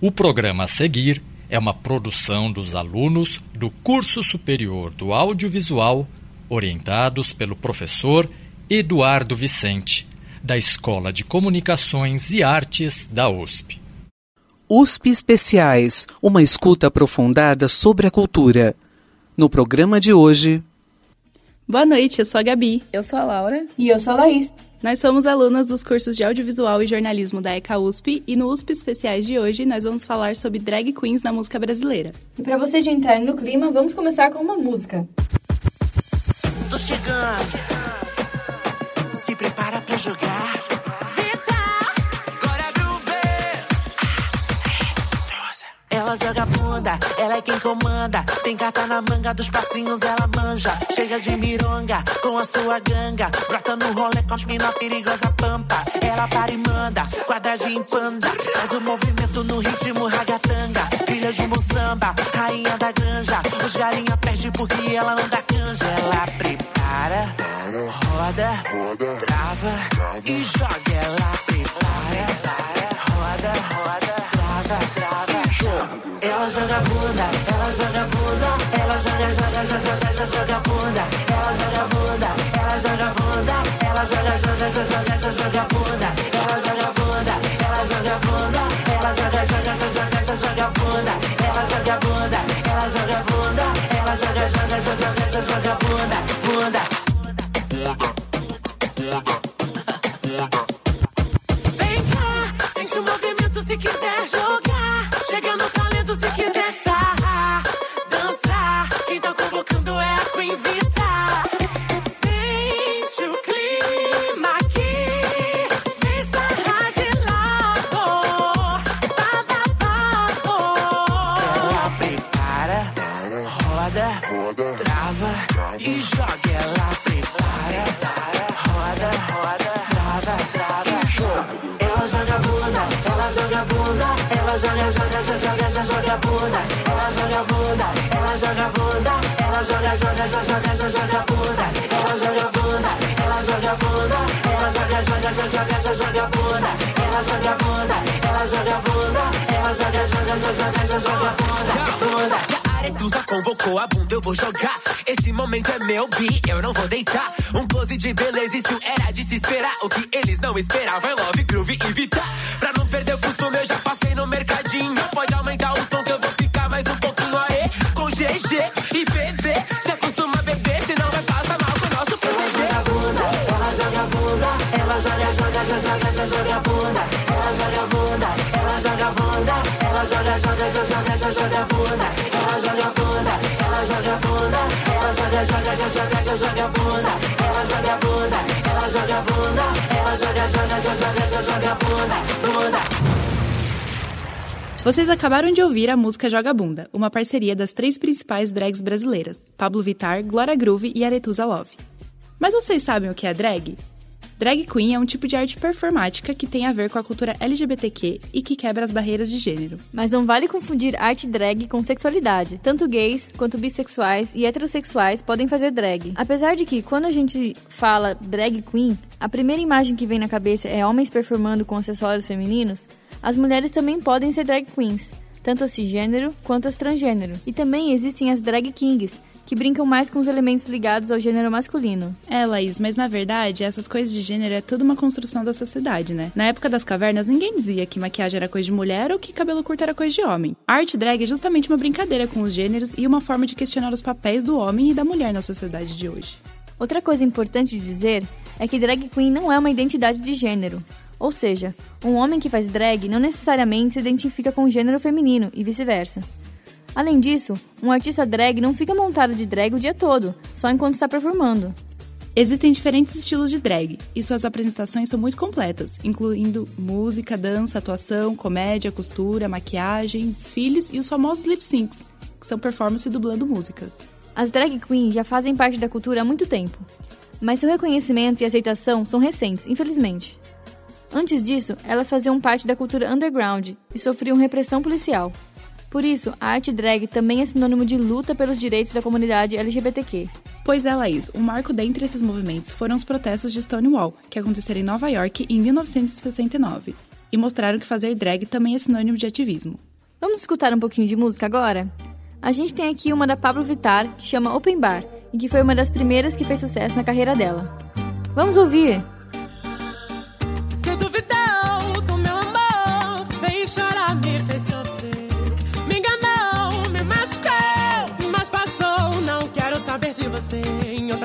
O programa a seguir é uma produção dos alunos do curso superior do audiovisual, orientados pelo professor Eduardo Vicente, da Escola de Comunicações e Artes da USP. USP Especiais uma escuta aprofundada sobre a cultura. No programa de hoje. Boa noite, eu sou a Gabi. Eu sou a Laura. E eu sou a Laís. Nós somos alunas dos cursos de Audiovisual e Jornalismo da ECA USP e no USP Especiais de hoje nós vamos falar sobre drag queens na música brasileira. E para você já entrar no clima, vamos começar com uma música. Tô chegando, se prepara pra jogar. Ela joga bunda, ela é quem comanda. Tem carta na manga dos passinhos, ela manja. Chega de mironga com a sua ganga. Brota no rolê com as mina perigosa pampa. Ela para e manda, quadradinho panda. Faz o movimento no ritmo ragatanga. Filha de um samba, rainha da granja. Os galinha perde porque ela não dá canja. Ela prepara, roda, trava e joga. Ela prepara, roda, roda, trava, trava. Joga bunda, ela joga bunda, ela joga, joga, joga, joga, joga, bunda. Ela joga bunda, ela joga bunda, ela joga, joga, joga, joga, joga bunda. Ela joga bunda, ela joga bunda, ela joga, joga, joga, joga, bunda. Ela joga bunda, ela joga bunda, ela joga, joga, joga, joga, joga bunda, bunda. Vem cá, sente o movimento se quiser jogar. Joga, joga, joga, joga, joga bunda, bunda. Se a Aretusa convocou a bunda, eu vou jogar. Esse momento é meu bi, eu não vou deitar. Um close de beleza, isso era de se esperar. O que eles não esperavam é love, groove e. Pra não perder o costume, eu já passei no mercadinho. Pode aumentar o som que eu vou ficar mais um pouquinho aí. Com GG e PV, se acostuma a beber, senão vai passar mal com o nosso. Ela joga bunda, ela joga bunda, ela joga, joga, joga, joga, joga bunda. Ela joga bunda, ela joga bunda, ela joga, joga, joga, joga, joga bunda. Ela joga bunda, ela joga bunda, ela joga, joga, joga, joga, joga bunda. Ela joga bunda, ela joga bunda, ela joga, joga, joga, joga, joga bunda, bunda. Vocês acabaram de ouvir a música Joga Bunda, uma parceria das três principais drags brasileiras, Pablo Vittar, Glória Groove e Aretusa Love. Mas vocês sabem o que é drag? Drag queen é um tipo de arte performática que tem a ver com a cultura LGBTQ e que quebra as barreiras de gênero. Mas não vale confundir arte drag com sexualidade. Tanto gays quanto bissexuais e heterossexuais podem fazer drag. Apesar de que, quando a gente fala drag queen, a primeira imagem que vem na cabeça é homens performando com acessórios femininos, as mulheres também podem ser drag queens, tanto as cisgênero quanto as transgênero. E também existem as drag kings, que brincam mais com os elementos ligados ao gênero masculino. É, Laís, mas na verdade, essas coisas de gênero é tudo uma construção da sociedade, né? Na época das cavernas, ninguém dizia que maquiagem era coisa de mulher ou que cabelo curto era coisa de homem. A arte drag é justamente uma brincadeira com os gêneros e uma forma de questionar os papéis do homem e da mulher na sociedade de hoje. Outra coisa importante de dizer é que drag queen não é uma identidade de gênero. Ou seja, um homem que faz drag não necessariamente se identifica com o gênero feminino e vice-versa. Além disso, um artista drag não fica montado de drag o dia todo, só enquanto está performando. Existem diferentes estilos de drag e suas apresentações são muito completas, incluindo música, dança, atuação, comédia, costura, maquiagem, desfiles e os famosos lip syncs, que são performance dublando músicas. As drag queens já fazem parte da cultura há muito tempo, mas seu reconhecimento e aceitação são recentes, infelizmente. Antes disso, elas faziam parte da cultura underground e sofriam repressão policial. Por isso, a arte drag também é sinônimo de luta pelos direitos da comunidade LGBTQ. Pois é, Laís, o marco dentre esses movimentos foram os protestos de Stonewall, que aconteceram em Nova York em 1969, e mostraram que fazer drag também é sinônimo de ativismo. Vamos escutar um pouquinho de música agora? A gente tem aqui uma da Pablo Vittar, que chama Open Bar, e que foi uma das primeiras que fez sucesso na carreira dela. Vamos ouvir! Se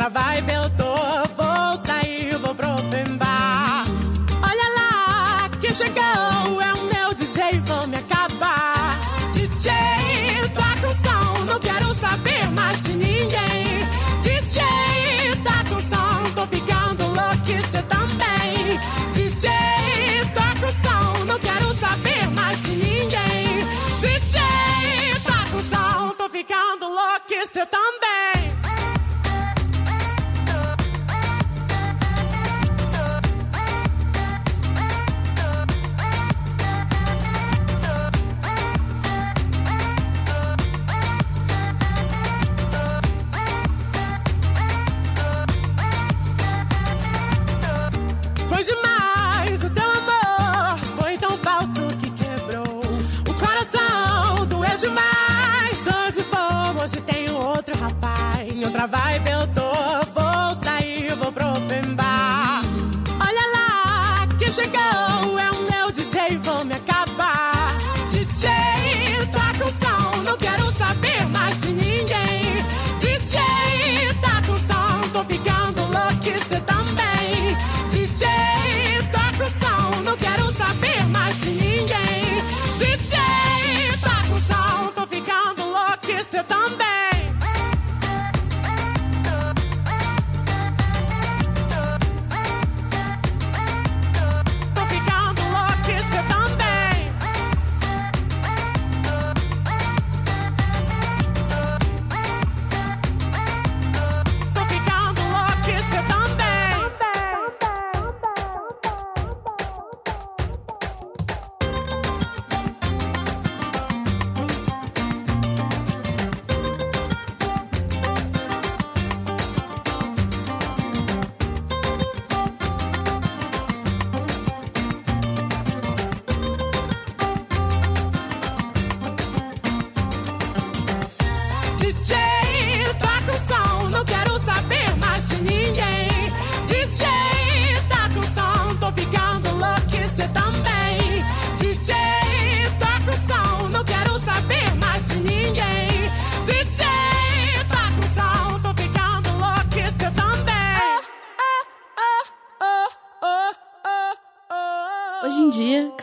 Outra vibe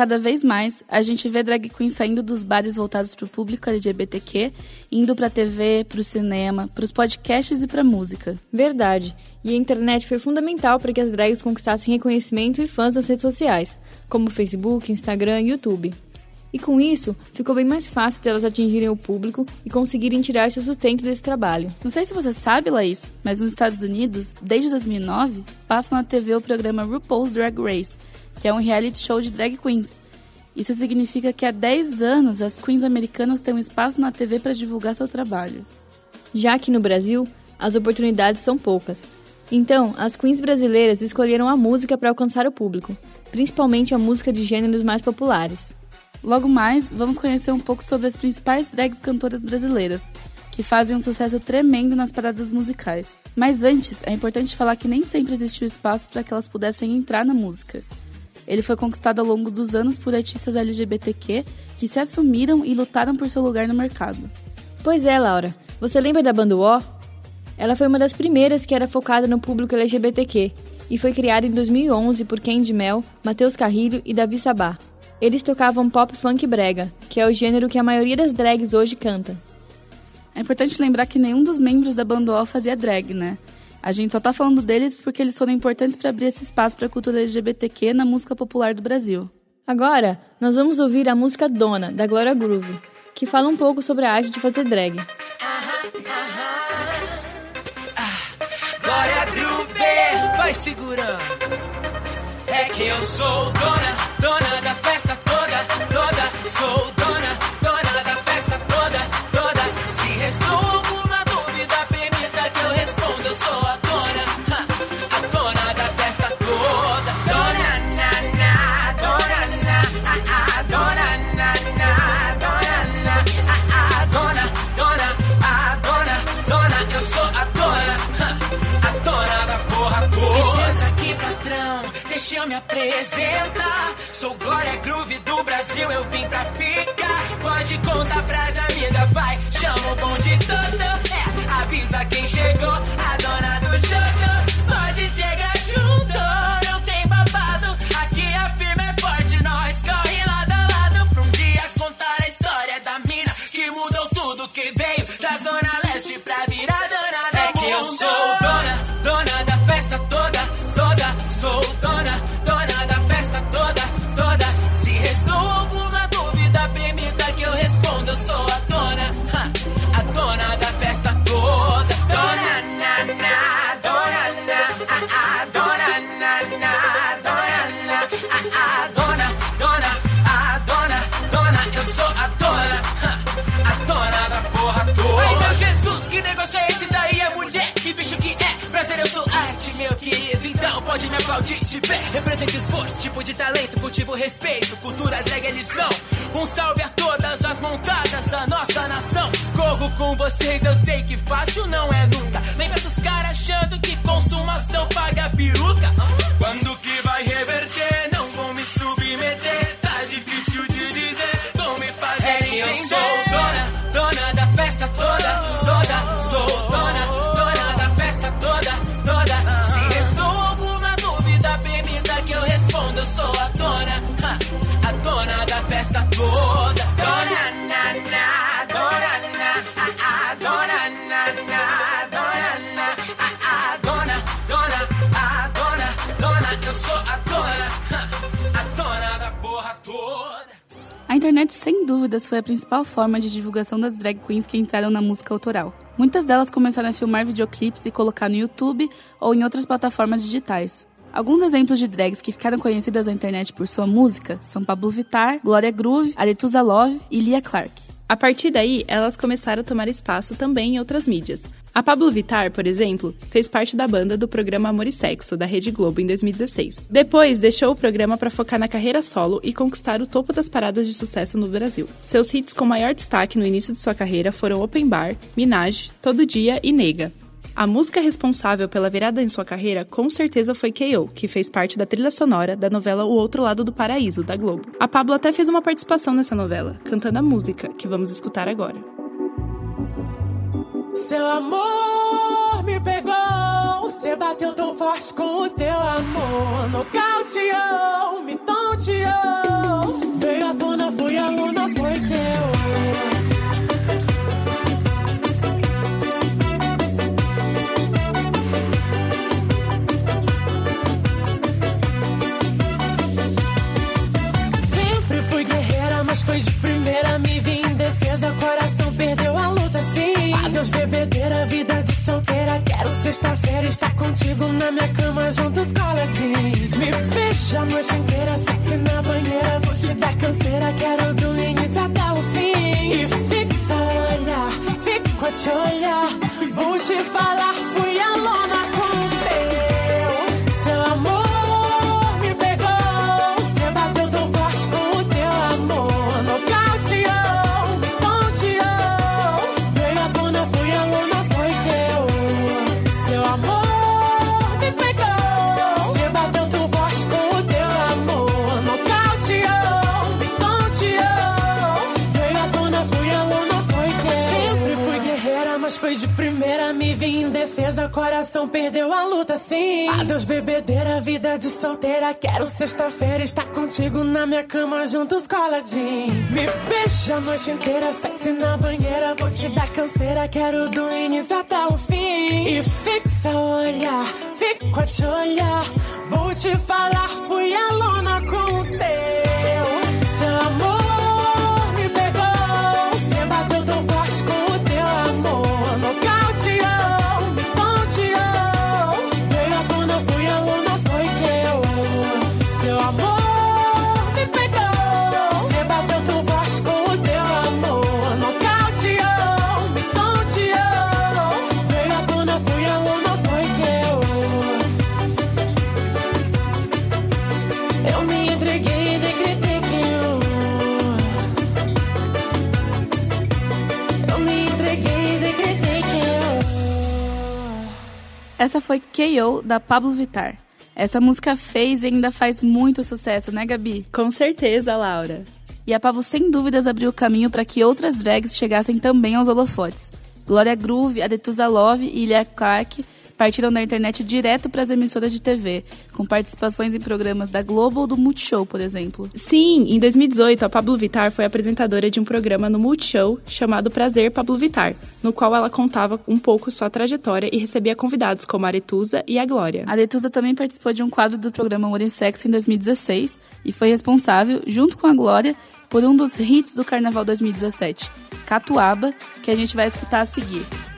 cada vez mais, a gente vê drag queen saindo dos bares voltados para o público LGBTQ, indo para TV, para o cinema, para os podcasts e para música. Verdade. E a internet foi fundamental para que as drags conquistassem reconhecimento e fãs nas redes sociais, como Facebook, Instagram e YouTube. E com isso, ficou bem mais fácil delas atingirem o público e conseguirem tirar seu sustento desse trabalho. Não sei se você sabe, Laís, mas nos Estados Unidos, desde 2009, passa na TV o programa RuPaul's Drag Race, que é um reality show de drag queens. Isso significa que há 10 anos as queens americanas têm um espaço na TV para divulgar seu trabalho. Já que no Brasil, as oportunidades são poucas. Então, as queens brasileiras escolheram a música para alcançar o público, principalmente a música de gêneros mais populares. Logo mais, vamos conhecer um pouco sobre as principais drags cantoras brasileiras, que fazem um sucesso tremendo nas paradas musicais. Mas antes, é importante falar que nem sempre existiu espaço para que elas pudessem entrar na música. Ele foi conquistado ao longo dos anos por artistas LGBTQ que se assumiram e lutaram por seu lugar no mercado. Pois é, Laura. Você lembra da banda O? Ela foi uma das primeiras que era focada no público LGBTQ e foi criada em 2011 por Candy Mel, Matheus Carrilho e Davi Sabá. Eles tocavam pop funk brega, que é o gênero que a maioria das drags hoje canta. É importante lembrar que nenhum dos membros da banda O fazia drag, né? A gente só tá falando deles porque eles foram importantes para abrir esse espaço para a cultura LGBTQ na música popular do Brasil. Agora, nós vamos ouvir a música Dona, da Glória Groove, que fala um pouco sobre a arte de fazer drag. Glória Groove, vai segurando. É que eu sou dona, dona representa. Sou Glória Groove do Brasil, eu vim pra ficar. Pode contar pras amigas, vai, chama o bonde todo. É, avisa quem chegou, a dona do pode me aplaudir de pé. Represento esforço, tipo de talento, cultivo respeito. Cultura drag é lição. Um salve a todas as montadas da nossa nação. Corro com vocês, eu sei que fácil não é nunca. Lembra dos caras achando que consumação paga peruca? Internet, sem dúvidas, foi a principal forma de divulgação das drag queens que entraram na música autoral. Muitas delas começaram a filmar videoclipes e colocar no YouTube ou em outras plataformas digitais. Alguns exemplos de drags que ficaram conhecidas na internet por sua música são Pablo Vittar, Glória Groove, Aretusa Love e Lia Clark. A partir daí, elas começaram a tomar espaço também em outras mídias. A Pablo Vittar, por exemplo, fez parte da banda do programa Amor e Sexo, da Rede Globo, em 2016. Depois, deixou o programa para focar na carreira solo e conquistar o topo das paradas de sucesso no Brasil. Seus hits com maior destaque no início de sua carreira foram Open Bar, Minaj, Todo Dia e Nega. A música responsável pela virada em sua carreira com certeza foi K.O., que fez parte da trilha sonora da novela O Outro Lado do Paraíso, da Globo. A Pablo até fez uma participação nessa novela, cantando a música, que vamos escutar agora. Seu amor me pegou, você bateu tão forte com o teu amor. Nocauteou, me tonteou. Vida de solteira. Quero sexta-feira estar contigo na minha cama, juntos coladinho. Me beija a noite inteira, sexy na banheira. Vou te dar canseira, quero do início até o fim. E fixa olhar, fico a te olhar. Vou te falar, fui a lona primeira. Me vi em defesa, coração perdeu a luta, sim. Adeus, bebedeira, vida de solteira. Quero sexta-feira estar contigo na minha cama, juntos coladinho. Me beija a noite inteira, sexy na banheira. Vou te dar canseira, quero do início até o fim. E fixa o olhar, fico a te olhar. Vou te falar, fui a lona com o seu. Seu amor Essa foi K.O. da Pablo Vittar. Essa música fez e ainda faz muito sucesso, né, Gabi? Com certeza, Laura. E a Pablo sem dúvidas abriu o caminho para que outras drags chegassem também aos holofotes. Glória Groove, Adetusa Love e Ilha Clark partiram da internet direto para as emissoras de TV, com participações em programas da Globo ou do Multishow, por exemplo. Sim, em 2018, a Pablo Vittar foi apresentadora de um programa no Multishow chamado Prazer Pablo Vittar, no qual ela contava um pouco sua trajetória e recebia convidados como a Aretusa e a Glória. A Aretusa também participou de um quadro do programa Amor e Sexo em 2016 e foi responsável, junto com a Glória, por um dos hits do Carnaval 2017, Catuaba, que a gente vai escutar a seguir.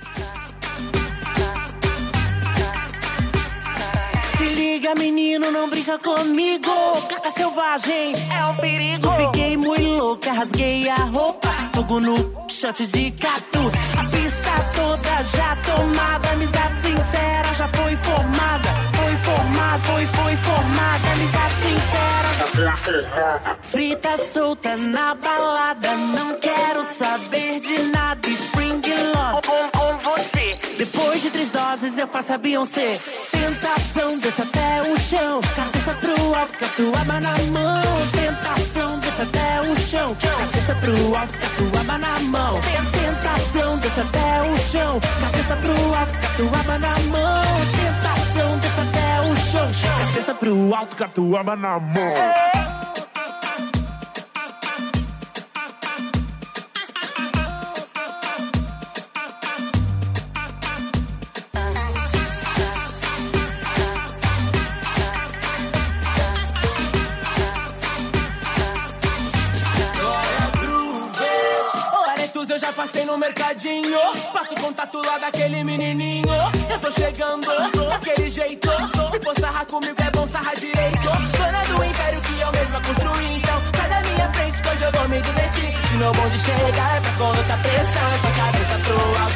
Liga, menino, não brinca comigo. Gata selvagem é um perigo. Fiquei muito louca, rasguei a roupa. Fogo no shot de catu. A pista toda já tomada. Amizade sincera já foi formada. Foi formada, foi, foi formada. Amizade sincera. Frita solta na balada. Não quero saber de nada. Doses eu faço a Beyoncé. Tentação, desce até o chão. Cabeça pro alto, catuaba na mão. Tentação, desce até o chão. Cabeça pro alto, catuaba na mão. Tentação, desce até o chão. Cabeça pro alto, catuaba na mão. Tentação, desce até o chão. Cabeça pro alto, catuaba na mão. Já passei no mercadinho. Passo contato lá daquele menininho. Eu tô chegando, daquele jeito. Se for sarrar comigo, é bom sarrar direito. Dona do império que eu mesma construí. Então, sai da minha frente, que hoje eu vou me divertir. Se meu bonde chegar, é pra colocar pressão. Só cabeça pro alto,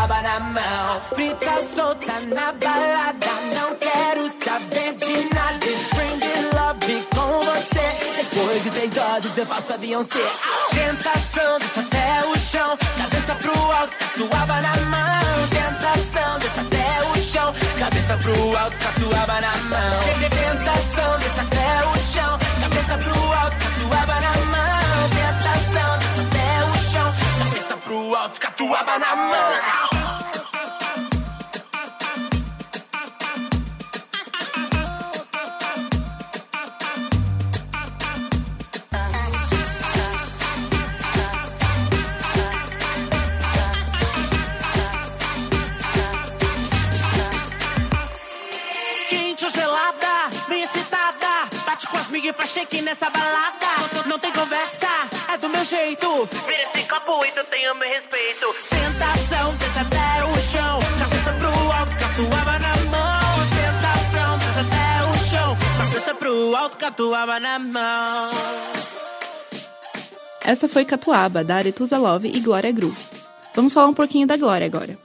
tatuaba na mão. Frita solta na balada. Não quero saber de nada. Spring love com você. Depois de três horas, eu faço a Beyoncé. Tentação, desce até o chão. Cabeça pro alto, tatuaba na mão. Tentação, desce até o chão. Cabeça pro alto, tatuaba na mão. Tentação, desce até o chão. Cabeça pro alto, tatuaba na mão. Tentação, pro alto, catuaba na mão. comigo e faz shake nessa balada. Não tem conversa, do meu jeito. Vira esse copo e tu o meu respeito. Tentação, desce até o chão. Cabeça pro alto, catuaba na mão. Tentação, desce até o chão. Cabeça pro alto, catuaba na mão. Essa foi Catuaba, da Aretusa Love e Glória Groove. Vamos falar um pouquinho da Glória agora.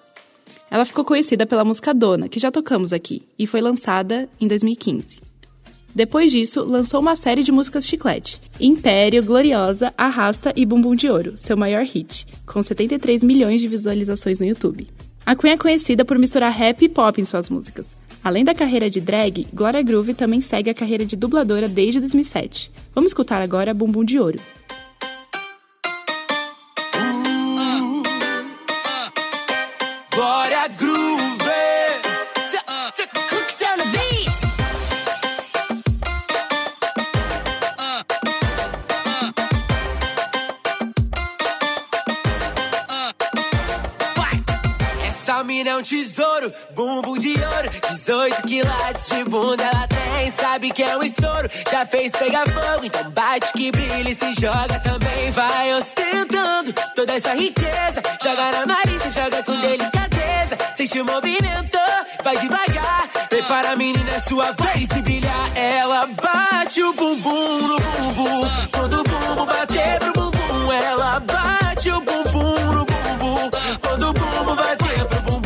Ela ficou conhecida pela música Dona, que já tocamos aqui, e foi lançada em 2015. Depois disso, lançou uma série de músicas chiclete: Império, Gloriosa, Arrasta e Bumbum de Ouro, seu maior hit, com 73 milhões de visualizações no YouTube. A Queen é conhecida por misturar rap e pop em suas músicas. Além da carreira de drag, Gloria Groove também segue a carreira de dubladora desde 2007. Vamos escutar agora Bumbum de Ouro. Glória Groove tesouro, bumbum de ouro. 18 quilates de bunda ela tem Sabe que é um estouro, já fez pegar fogo Então bate que brilha e se joga também. Vai ostentando toda essa riqueza. Joga na Marisa, joga com delicadeza. Sente o movimento, vai devagar. Prepara a menina, é sua vez de brilhar. Ela bate o bumbum no bumbum. Quando o bumbum bater pro bumbum Ela bate o bumbum no bumbum. Quando o bumbum bater pro bumbum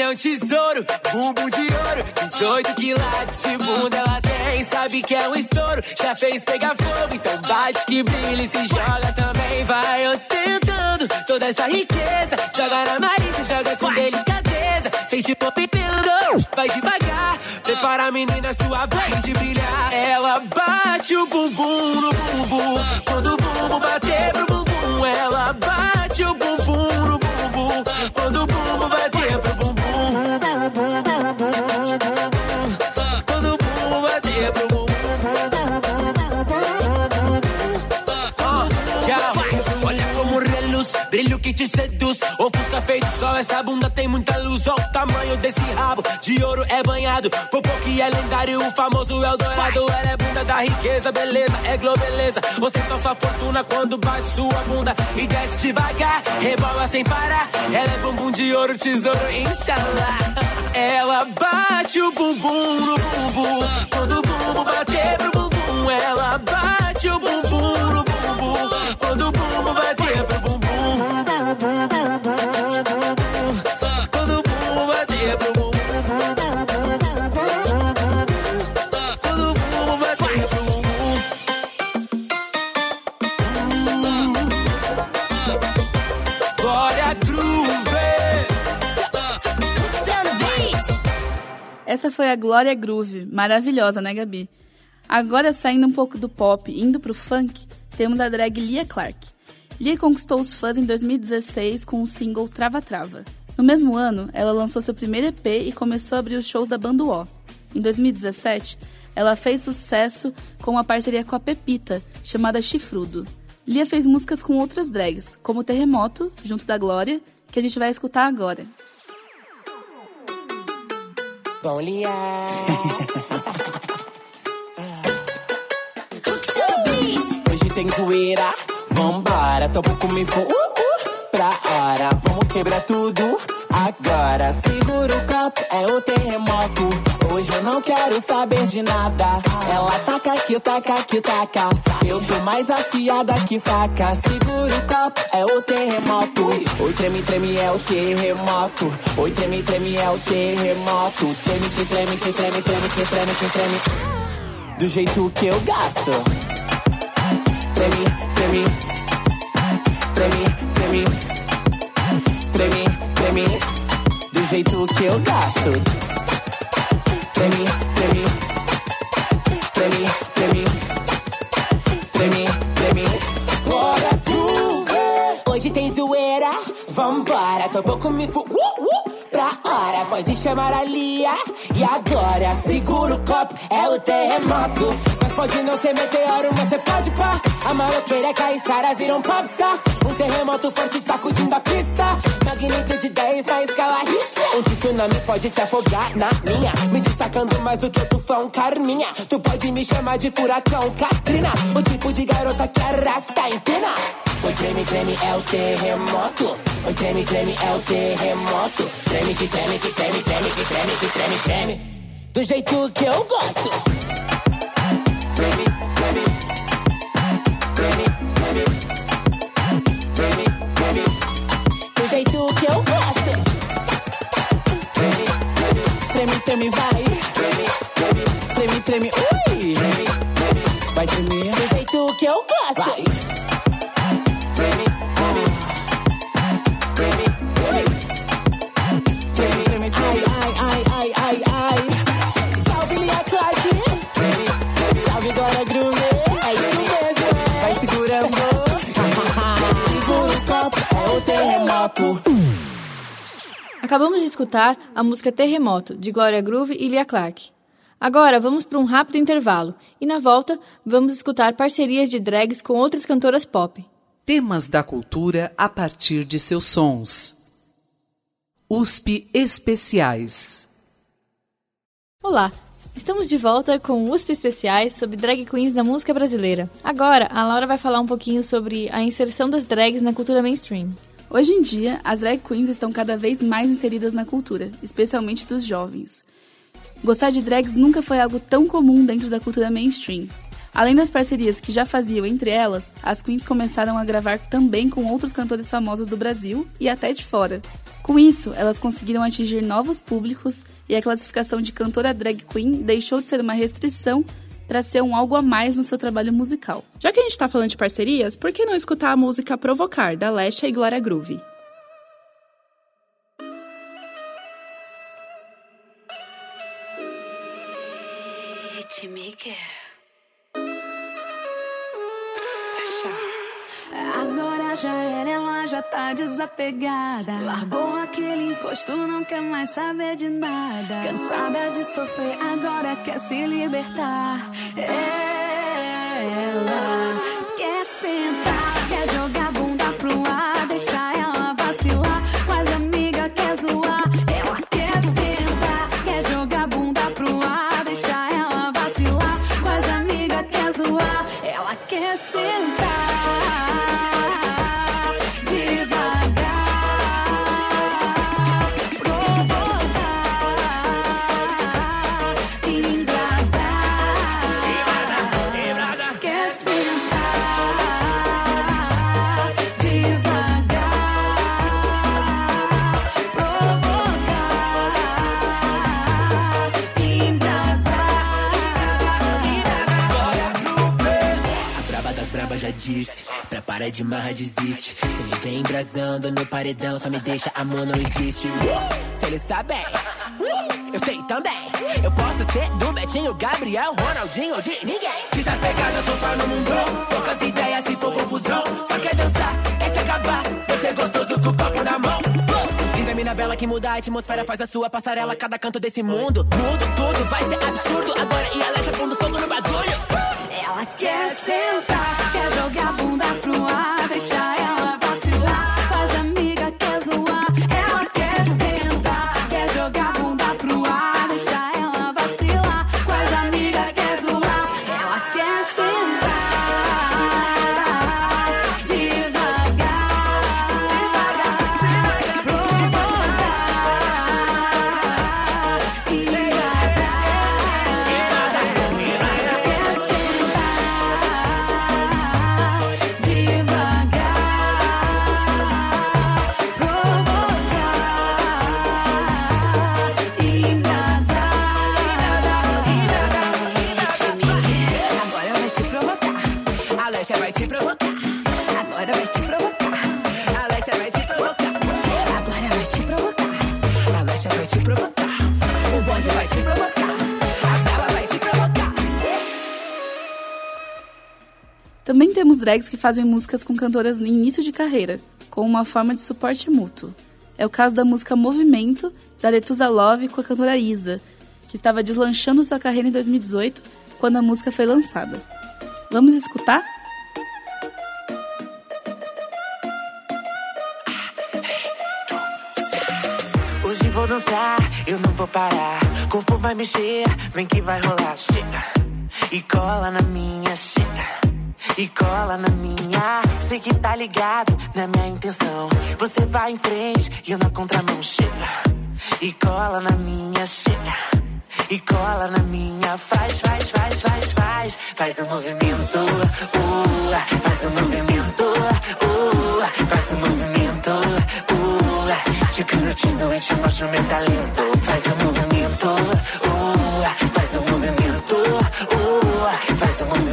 é um tesouro, bumbum de ouro. 18 quilates de bunda ela tem, sabe que é um estouro. Já fez pegar fogo, então bate que brilha e se joga também. Vai ostentando toda essa riqueza. Joga na Marisa, joga com delicadeza. Sente popipendo, vai devagar. Prepara a menina, sua vez de brilhar. Ela bate o bumbum no bumbum. Quando o bumbum bater pro bumbum, ela bate o bumbum no bumbum. Quando o bumbum bater pro bumbum. Brilho que te seduz. Ofusca feito sol, essa bunda tem muita luz. Olha o tamanho desse rabo, de ouro é banhado. Popô que é lendário, o famoso Eldorado. Ela é bunda da riqueza, beleza, é globeleza. Ostenta sua fortuna quando bate sua bunda e desce devagar. Rebola sem parar. Ela é bumbum de ouro, tesouro, inshallah. Ela bate o bumbum no bumbum. Quando o bumbum bater pro bumbum, ela bate o bumbum no bumbum. Quando o bumbum bater. Quando o bumbum bater pro bumbum. Quando o bumbum bater pro bumbum. Glória Groove. Essa foi a Glória Groove, maravilhosa, né, Gabi? Agora, saindo um pouco do pop indo pro funk, temos a drag Lia Clark. Lia conquistou os fãs em 2016 com o single Trava Trava. No mesmo ano, ela lançou seu primeiro EP e começou a abrir os shows da banda O. Em 2017, ela fez sucesso com uma parceria com a Pepita, chamada Chifrudo. Lia fez músicas com outras drags, como Terremoto, junto da Glória, que a gente vai escutar agora. Bom liar. tem zoeira, vambora. Topo comigo, uh, uh, pra hora. Vamos quebrar tudo agora. Segura o copo, é o terremoto. Hoje eu não quero saber de nada. Ela taca aqui, taca aqui, taca. Eu tô mais afiada que faca. Segura o copo, é o terremoto. Oi, treme, treme, é o terremoto. Oi, treme, treme, é o terremoto. Treme, que treme, que treme, treme, que treme, que treme. Do jeito que eu gasto. Treme, treme. Treme, treme. Treme, treme. Do jeito que eu gasto. Treme, treme. Treme, treme. Treme, treme. Bora groove. Hoje tem zoeira, vambora. Tô pouco me fu. Uh, uh, pode chamar a Lia. E agora, segura o copo, é o terremoto. Mas pode não ser meteoro, você pode pá. A maloqueira é Caissara, vira um popstar. Um terremoto forte sacudindo a pista. Magnitude de 10 na escala Richter. Um tsunami pode se afogar na minha. Me destacando mais do que o tufão Carminha. Tu pode me chamar de furacão Katrina. O tipo de garota que arrasta em pena. Oi, treme, treme, é o terremoto. Oi, treme, treme, é o terremoto. Treme, que treme, que treme, treme, que treme, que treme, treme. Do jeito que eu gosto. Treme, treme. Treme, jeito que eu gosto. Treme, treme. Treme, vai. Treme, treme. Treme, treme, ui. Treme, treme. Vai tremer. Do jeito que eu gosto. Vai. Acabamos de escutar a música Terremoto, de Gloria Groove e Lia Clark. Agora vamos para um rápido intervalo e na volta vamos escutar parcerias de drags com outras cantoras pop. Temas da cultura a partir de seus sons. USP Especiais. Olá, estamos de volta com USP Especiais sobre drag queens da música brasileira. Agora, a Laura vai falar um pouquinho sobre a inserção das drags na cultura mainstream. Hoje em dia, as drag queens estão cada vez mais inseridas na cultura, especialmente dos jovens. Gostar de drags nunca foi algo tão comum dentro da cultura mainstream. Além das parcerias que já faziam entre elas, as queens começaram a gravar também com outros cantores famosos do Brasil e até de fora. Com isso, elas conseguiram atingir novos públicos e a classificação de cantora drag queen deixou de ser uma restrição para ser um algo a mais no seu trabalho musical. Já que a gente está falando de parcerias, por que não escutar a música Provocar, da Lesha e Glória Groove? Tá desapegada. Largou aquele encosto, não quer mais saber de nada. Cansada de sofrer, agora quer se libertar. Ela quer sentar, quer jogar bunda pro ar, deixar ela vacilar. Mas amiga quer zoar. Ela quer sentar, quer jogar bunda pro ar, deixar ela vacilar. Mas amiga quer zoar. Ela quer sentar. De marra, desiste. Se ele vem embrasando no paredão, só me deixa, amor, não existe. Se ele sabe, eu sei também. Eu posso ser do Betinho, Gabriel, Ronaldinho ou de ninguém. Desapegada, soltar no mundão. Poucas ideias se for confusão. Só quer dançar, quer se acabar. Você gostoso com o na mão. Linda mina bela que muda a atmosfera, faz a sua passarela, cada canto desse mundo. Mudo tudo, vai ser absurdo. Agora e aleja fundo todo no bagulho. Quer sentar, quer jogar bunda pro ar, drags que fazem músicas com cantoras no início de carreira, com uma forma de suporte mútuo. É o caso da música Movimento, da Letusa Love com a cantora Isa, que estava deslanchando sua carreira em 2018, quando a música foi lançada. Vamos escutar? Hoje vou dançar, eu não vou parar. Corpo vai mexer, vem que vai rolar. Chega e cola na minha, chega e cola na minha. Sei que tá ligado na minha intenção. Você vai em frente e eu na contramão. Chega. E cola na minha, chega. E cola na minha. Faz, faz, faz, faz, faz. Faz o movimento, uh, faz o movimento, uh, faz o movimento, uh, te hipnotizo e te mostro meu talento. Faz o movimento, uh, faz o movimento, uh, faz o movimento,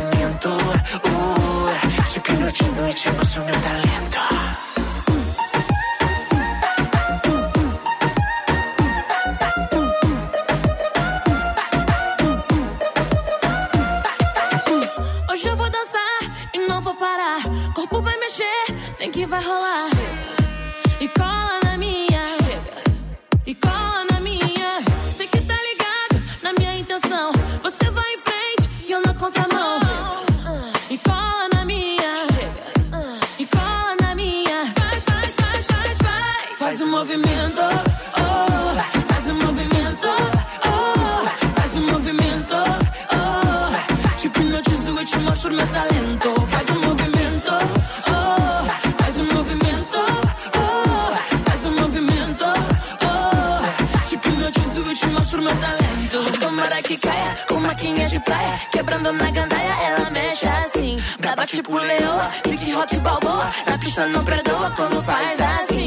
hipnotizo e te mostro meu talento. Hoje eu vou dançar e não vou parar. Corpo vai mexer, vem que vai rolar. Andando na gandaia ela mexe assim. Braba tipo leoa, pique rock balboa. Na pista não perdoa quando faz assim.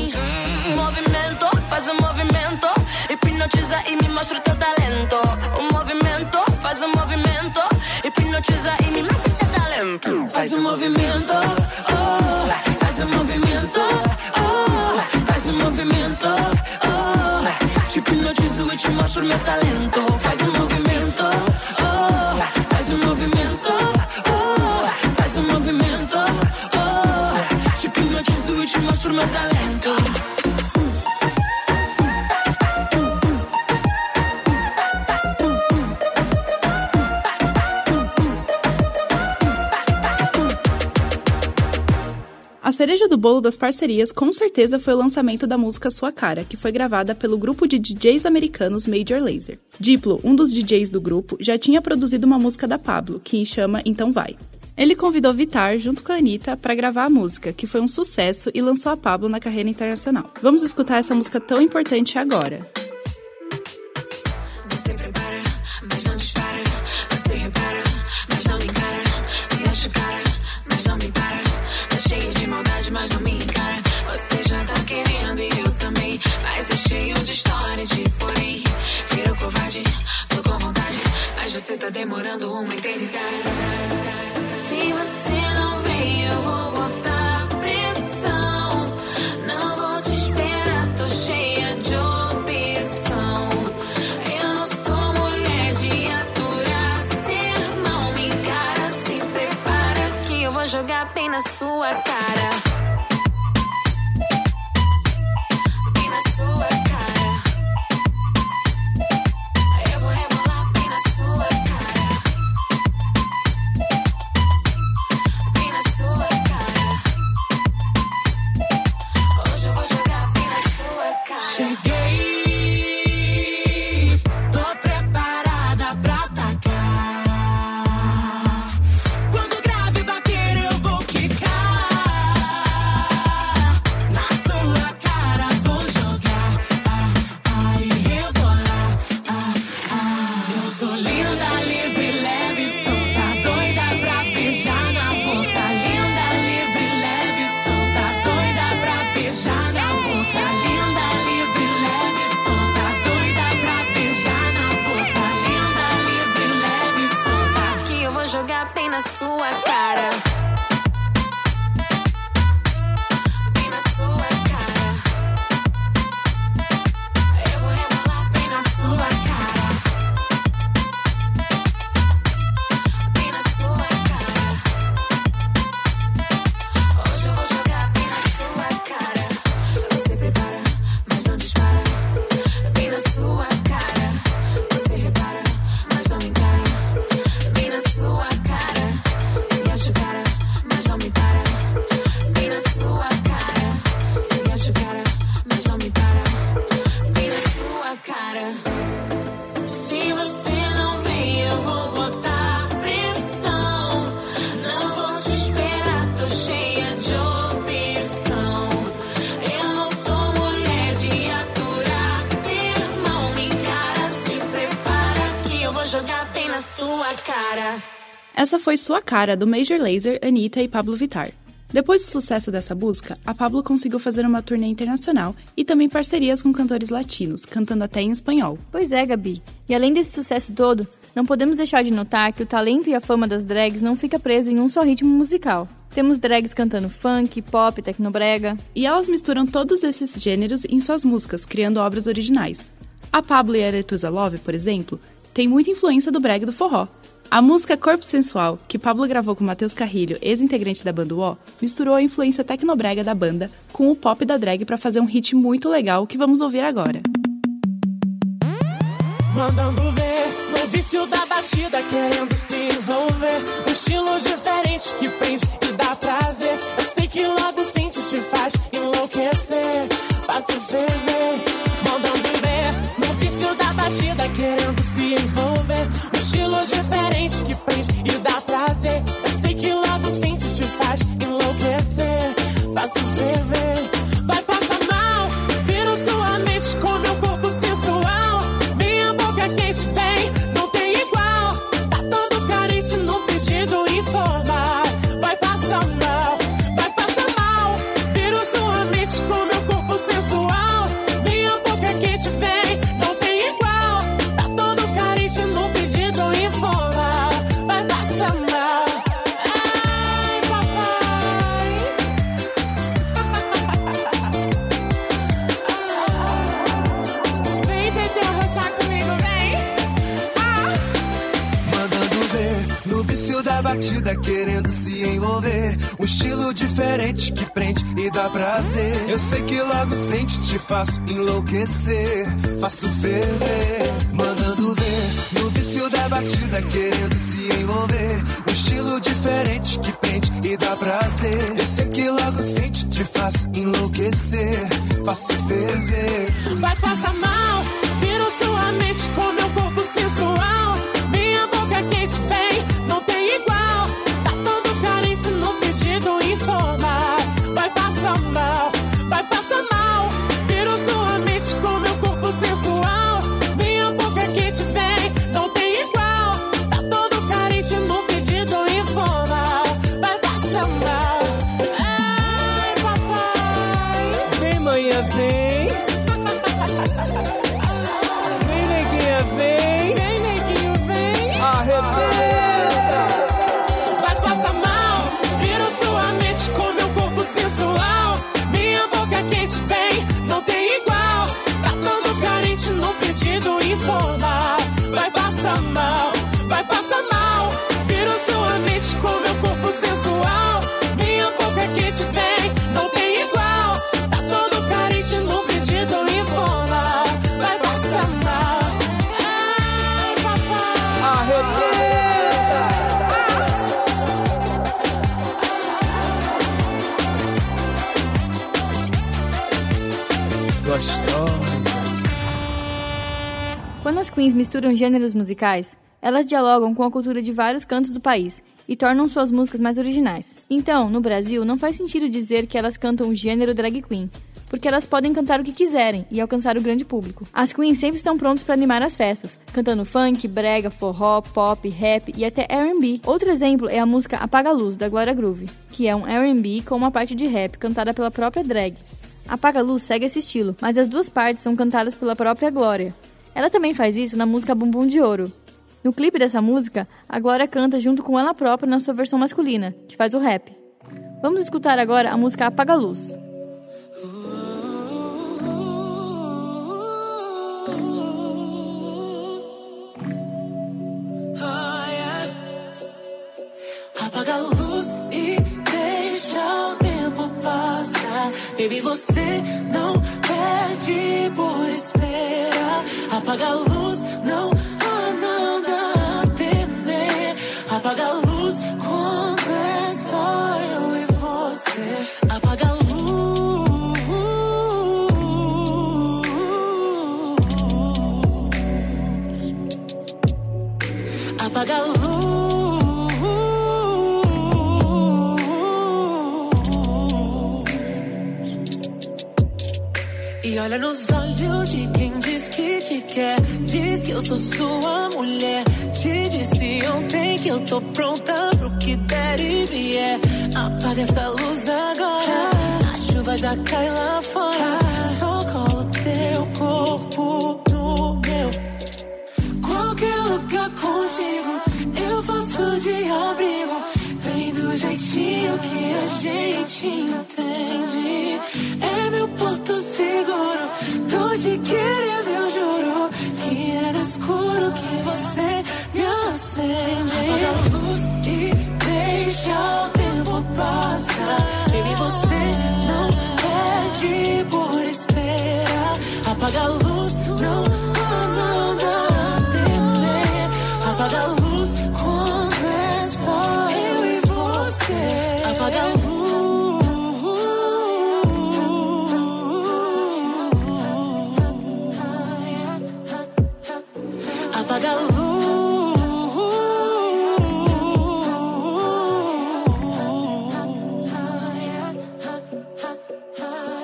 Bolo das parcerias com certeza foi o lançamento da música Sua Cara, que foi gravada pelo grupo de DJs americanos Major Lazer. Diplo, um dos DJs do grupo, já tinha produzido uma música da Pablo, que chama Então Vai. Ele convidou Vitar, junto com a Anitta, para gravar a música, que foi um sucesso e lançou a Pablo na carreira internacional. Vamos escutar essa música tão importante agora. Cheio de história, de porém. Virou covarde, tô com vontade. Mas você tá demorando uma eternidade. Se você não vem, eu vou botar pressão. Não vou te esperar, tô cheia de opção. Eu não sou mulher de aturar sermão. Me encara, se prepara que eu vou jogar bem na sua cara. Foi Sua Cara, do Major Lazer, Anitta e Pablo Vittar. Depois do sucesso dessa música, a Pablo conseguiu fazer uma turnê internacional e também parcerias com cantores latinos, cantando até em espanhol. Pois é, Gabi. E além desse sucesso todo, não podemos deixar de notar que o talento e a fama das drags não fica preso em um só ritmo musical. Temos drags cantando funk, pop, tecnobrega. E elas misturam todos esses gêneros em suas músicas, criando obras originais. A Pablo e a Aretusa Love, por exemplo, tem muita influência do brega do forró. A música Corpo Sensual, que Pablo gravou com Matheus Carrilho, ex-integrante da banda UO, misturou a influência tecnobrega da banda com o pop da drag para fazer um hit muito legal que vamos ouvir agora. Mandando ver no vício da batida, querendo se envolver. Um estilo diferente que prende e dá prazer. Eu sei que logo sente, te faz enlouquecer. Faço ferver, e dá prazer. Eu sei que logo sente, te faz enlouquecer. Faço ferver, Eu sei que logo sente, te faço enlouquecer. Faço ferver, mandando ver. No vício da batida, querendo se envolver. Um estilo diferente que prende e dá prazer. Eu sei que logo sente, te faço enlouquecer. Faço ferver. Vem, vem. Vem, neguinha, vem. Vem, neguinho, vem. Arrebenta. Vai passar mal, vira sua mente com meu corpo sensual. Minha boca quente vem, não tem igual. Tá todo carente no pedido informal. Vai passar mal, queens misturam gêneros musicais, elas dialogam com a cultura de vários cantos do país e tornam suas músicas mais originais. Então, no Brasil, não faz sentido dizer que elas cantam o gênero drag queen, porque elas podem cantar o que quiserem e alcançar o grande público. As queens sempre estão prontas para animar as festas, cantando funk, brega, forró, pop, rap e até R&B. Outro exemplo é a música Apaga a Luz da Glória Groove, que é um R&B com uma parte de rap cantada pela própria drag. Apaga a Luz segue esse estilo, mas as duas partes são cantadas pela própria Glória. Ela também faz isso na música Bumbum de Ouro. No clipe dessa música, a Glória canta junto com ela própria na sua versão masculina, que faz o rap. Vamos escutar agora a música Apaga a Luz. Apaga a luz e deixa o tempo passar. Baby, você não pede por Apaga a luz, não há nada a temer. Apaga a luz quando é só eu e você. Apaga a luz. Apaga a luz. Olha nos te quer. Diz que eu sou sua mulher. Te disse ontem que eu tô pronta pro que der e vier. Apaga essa luz agora. A chuva já cai lá fora. Só cola o teu corpo no meu. Qualquer lugar contigo, eu faço de abrigo. Bem do jeitinho que a gente entende. É meu porto seguro. Tô te querendo, escuro que você me acende. Apaga a luz e deixa o tempo passar. Baby, você não perde por esperar. Apaga a luz, não há nada a temer. Apaga a luz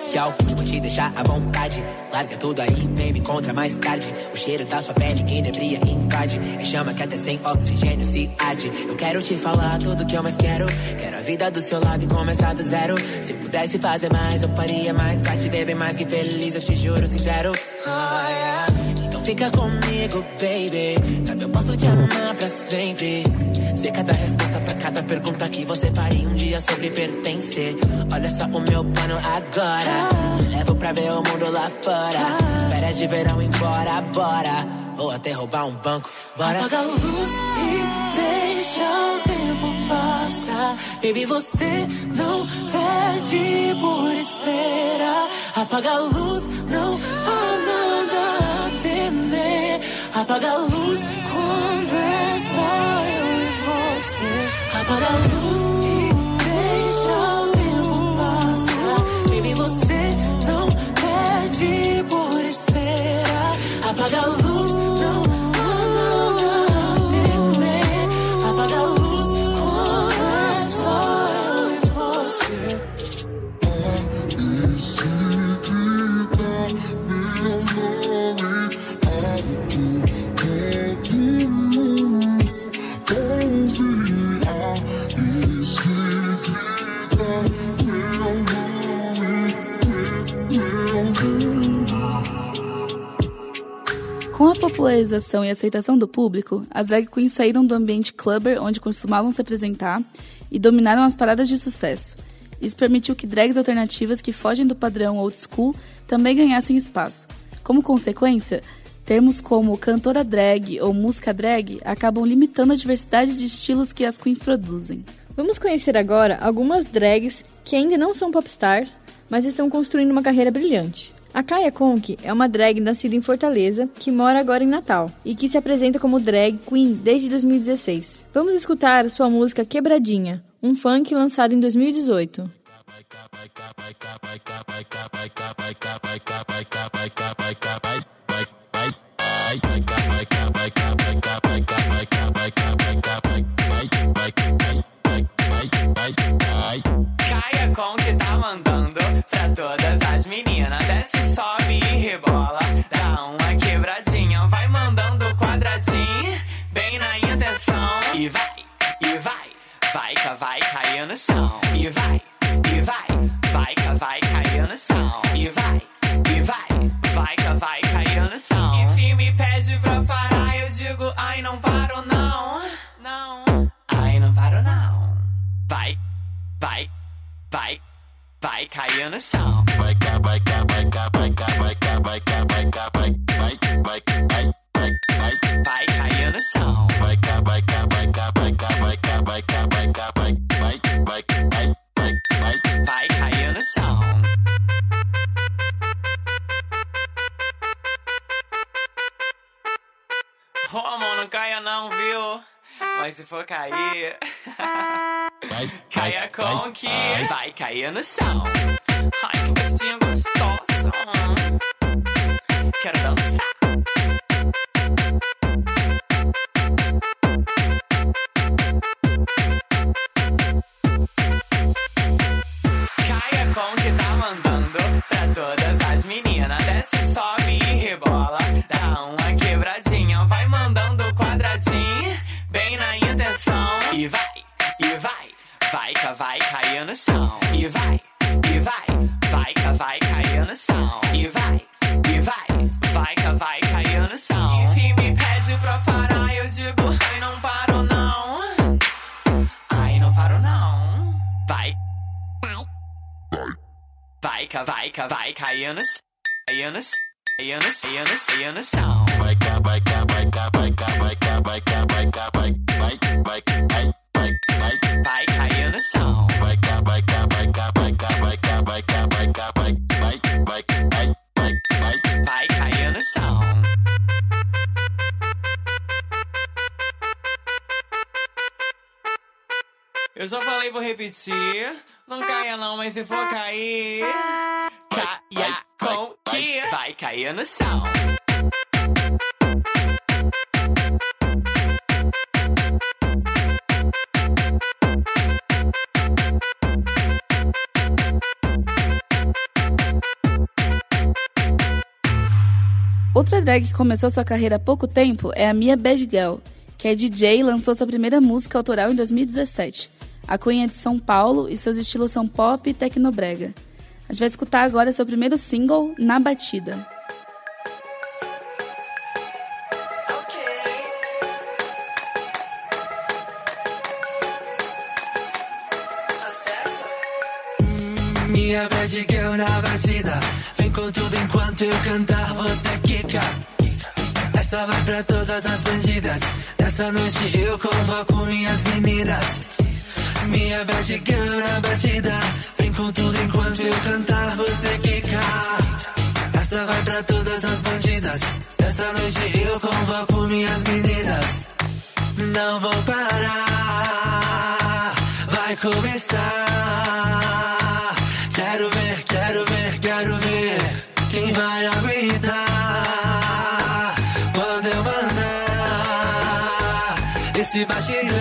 luz. Yo, vou te deixar à vontade. Larga tudo aí, vem me encontra mais tarde. O cheiro da sua pele inebria invade. É chama que até sem oxigênio se arde. Eu quero te falar tudo que eu mais quero. Quero a vida do seu lado e começar do zero. Se pudesse fazer mais, eu faria mais. Pra te ver bem mais que feliz, eu te juro sincero. Ah, yeah. Então fica comigo, baby. Sabe, eu posso te amar pra sempre. Sei cada resposta pra cada pergunta que você faria um dia sobre pertencer. Olha só o meu plano agora. Te levo pra ver o mundo lá fora. Férias de verão embora, bora. Ou até roubar um banco, bora. Apaga a luz e deixa o Baby, você não pede por espera. Apaga a luz, não há nada a temer. Apaga a luz, conversa Apaga a luz e deixa o tempo passar. Baby, você não pede por espera. Apaga a luz, popularização e aceitação do público, as drag queens saíram do ambiente clubber onde costumavam se apresentar e dominaram as paradas de sucesso. Isso permitiu que drags alternativas que fogem do padrão old school também ganhassem espaço. Como consequência, termos como cantora drag ou música drag acabam limitando a diversidade de estilos que as queens produzem. Vamos conhecer agora algumas drags que ainda não são popstars, mas estão construindo uma carreira brilhante. A Kaya Conk é uma drag nascida em Fortaleza, que mora agora em Natal e que se apresenta como drag queen desde 2016. Vamos escutar sua música Quebradinha, um funk lançado em 2018. Quadradinho, bem na intenção. E vai, e vai, vai que vai cair no chão. E vai, e vai, vai que vai cair no chão. E vai, e vai, vai que vai cair no chão. E se me pede pra parar, eu digo, ai, não paro não. Não, ai, não paro não. Vai, vai, vai, vai cair no chão. Vai cá, vai cá, vai cá, vai cá, vai cá, vai cá, vai cá, Amor, não caia não, viu? Mas se for cair... Caia com que vai cair no chão. Ai, que gostinho gostoso. Quero dançar. Bem na intenção. E vai, e vai, vai que vai cair no chão. E vai, e vai, vai que vai cair no chão. E vai, e vai, vai que vai cair no chão. E se me pede pra parar, eu digo, ai, não paro não. Ai, não paro não. Vai, vai que vai que vai cair no chão. Cair no chão. Cair no chão. Vai cá, vai cá, vai cá, Eu só falei, vou repetir. Não caia não, mas se for cair, caia com que vai cair no chão. Outra drag que começou sua carreira há pouco tempo é a Mia Bad Girl, que é DJ e lançou sua primeira música autoral em 2017. A Queen é de São Paulo e seus estilos são pop e tecnobrega. A gente vai escutar agora seu primeiro single, Na Batida. Com tudo enquanto eu cantar, você quica. Essa vai pra todas as bandidas. Nessa noite eu convoco minhas meninas. Minha bad girl na batida. Vem com tudo enquanto eu cantar, você quica. Essa vai pra todas as bandidas. Essa noite eu convoco minhas meninas. Não vou parar, vai começar. Esse batidão.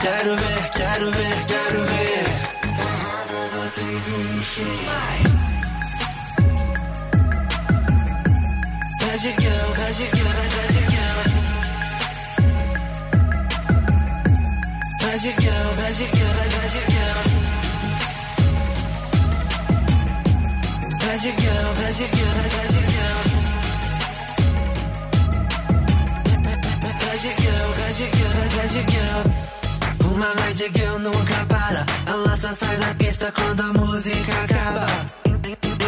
Quero ver, quero ver, quero ver. Girl, bad girl, bad girl. Bad girl, bad girl, bad girl. Bad bad girl, bad girl. Bad girl. Uma bad girl nunca para. Ela só sai da pista quando a música acaba.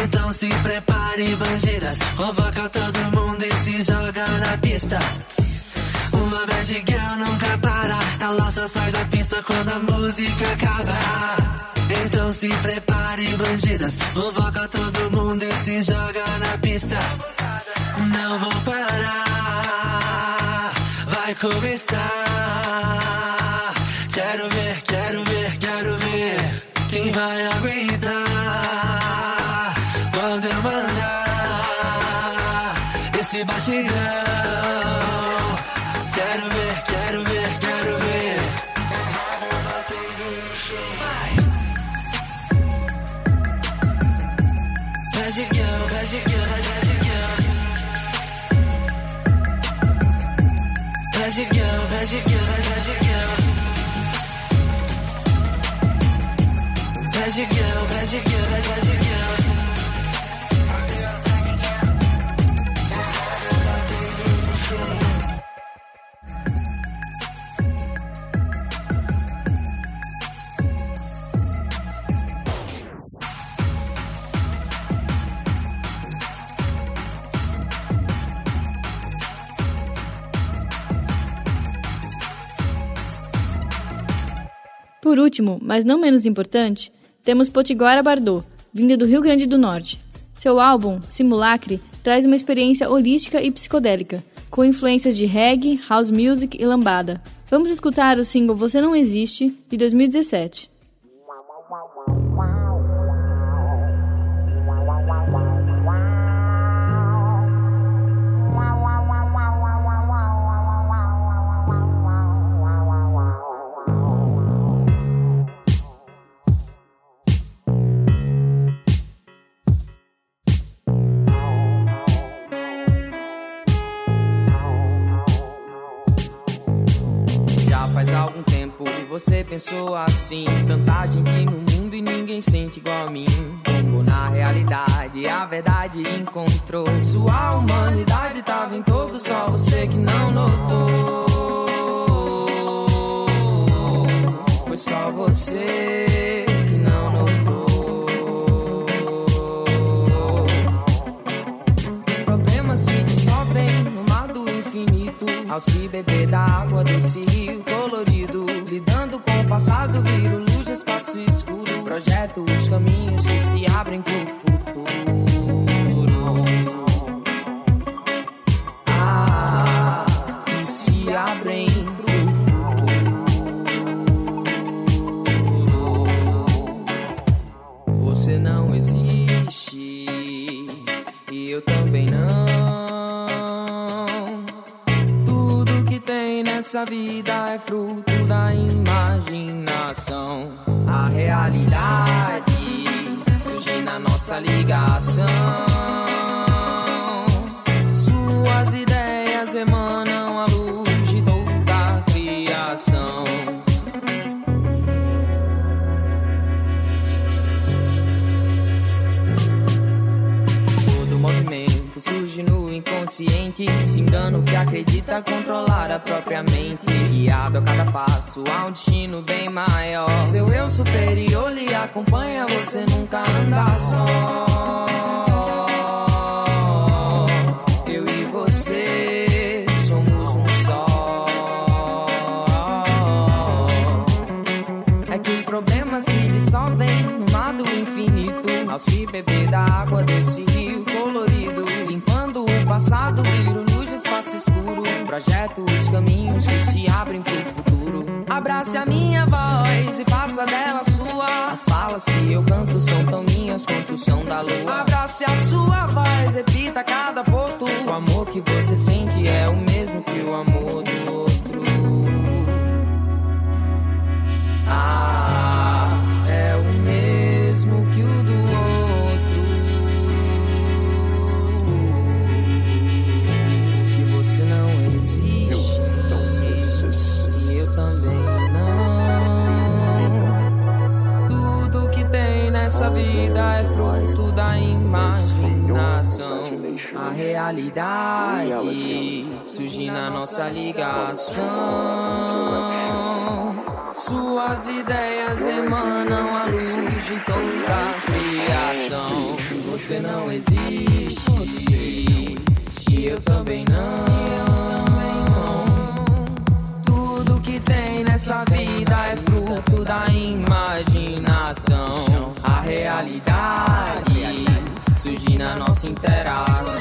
Então se prepare, bandidas. Convoca todo mundo e se joga na pista. Uma bad girl nunca para. Ela só sai da pista quando a música acaba. Então se prepare, bandidas. Convoca todo mundo e se joga na pista. Não vou parar, vai começar. Quero ver, quero ver, quero ver quem vai aguentar quando eu mandar esse batidão. Girl, bad girl, bad girl. Bad girl, bad girl, bad girl. Por último, mas não menos importante, temos Potiguara Bardot, vinda do Rio Grande do Norte. Seu álbum, Simulacre, traz uma experiência holística e psicodélica, com influências de reggae, house music e lambada. Vamos escutar o single Você Não Existe, de 2017. Pensou assim? Tanta gente no mundo e ninguém sente igual a mim. Como na realidade a verdade encontrou. Sua humanidade tava em todo, só você que não notou. Foi só você que não notou. Problemas se dissolvem no mar do infinito. Ao se beber da água desse rio colorido passado, viro luz espaço escuro Projeto os caminhos que se abrem pro futuro nossa ligação. Inconsciente. Se engano que acredita controlar a própria mente. Guiado a cada passo a um destino bem maior. Seu eu superior lhe acompanha, você nunca anda só. Eu e você somos um só. almas se dissolvem no mar do infinito. Ao se beber da água desse espaço escuro. Projeto os caminhos que se abrem pro futuro. Abrace a minha voz e faça dela sua. As falas que eu canto são tão minhas quanto o som da lua. Abrace a sua voz, repita cada ponto. Tem nessa vida é fruto da imaginação. A realidade surge na nossa ligação. Suas ideias emanam a luz de toda a criação. Você não existe, e eu também não. Tudo que tem nessa vida é fruto da imaginação. Realidade surge na nossa interação.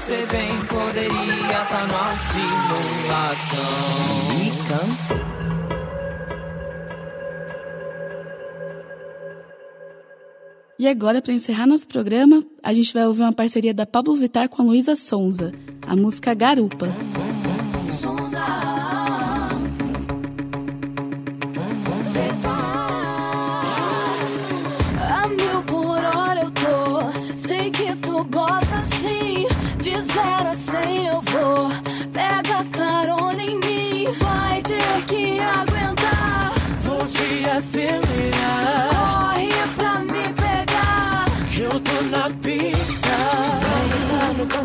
Se bem poderia estar numa simulação. E canto. E agora, para encerrar nosso programa, a gente vai ouvir uma parceria da Pablo Vittar com a Luísa Sonza, a música Garupa.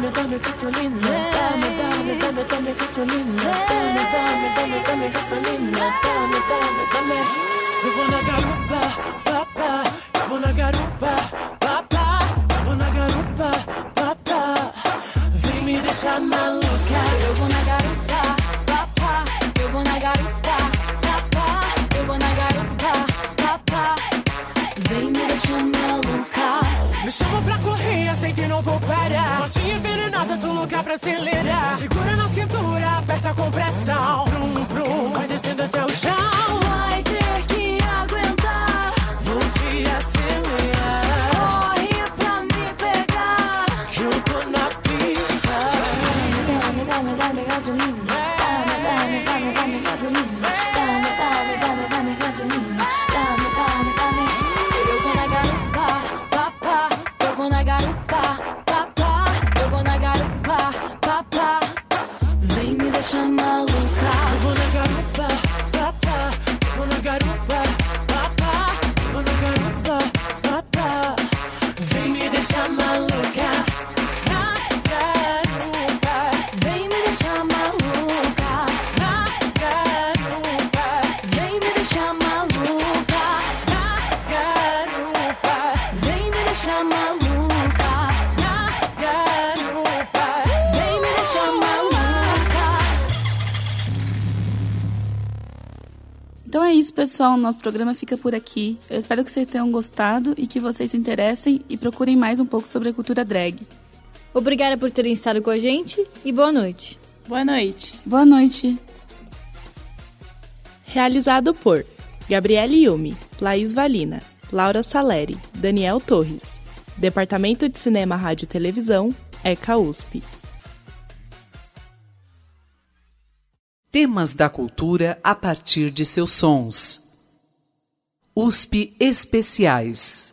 Dame, dame, gasolina. Dame, dame, dame, dame gasolina. Dame, dame, dame, dame gasolina. Dame, dame, dame. Eu vou na garupa, papá. Eu vou na garupa, papá. Eu vou na garupa, papá. Vem me deixar maluca. Vou parar. Notinha envenenada, tô louca pra acelerar. Segura na cintura, aperta com pressão. Vrum, vrum, vai descendo até o chão. Vai ter que aguentar. Vou te acelerar. Pessoal. Nosso programa fica por aqui. Eu espero que vocês tenham gostado e que vocês se interessem e procurem mais um pouco sobre a cultura drag. Obrigada por terem estado com a gente e boa noite. Boa noite. Boa noite. Realizado por Gabriele Yumi, Laís Valina, Laura Saleri, Daniel Torres. Departamento de Cinema, Rádio e Televisão, ECA USP. Temas da cultura a partir de seus sons. USP Especiais.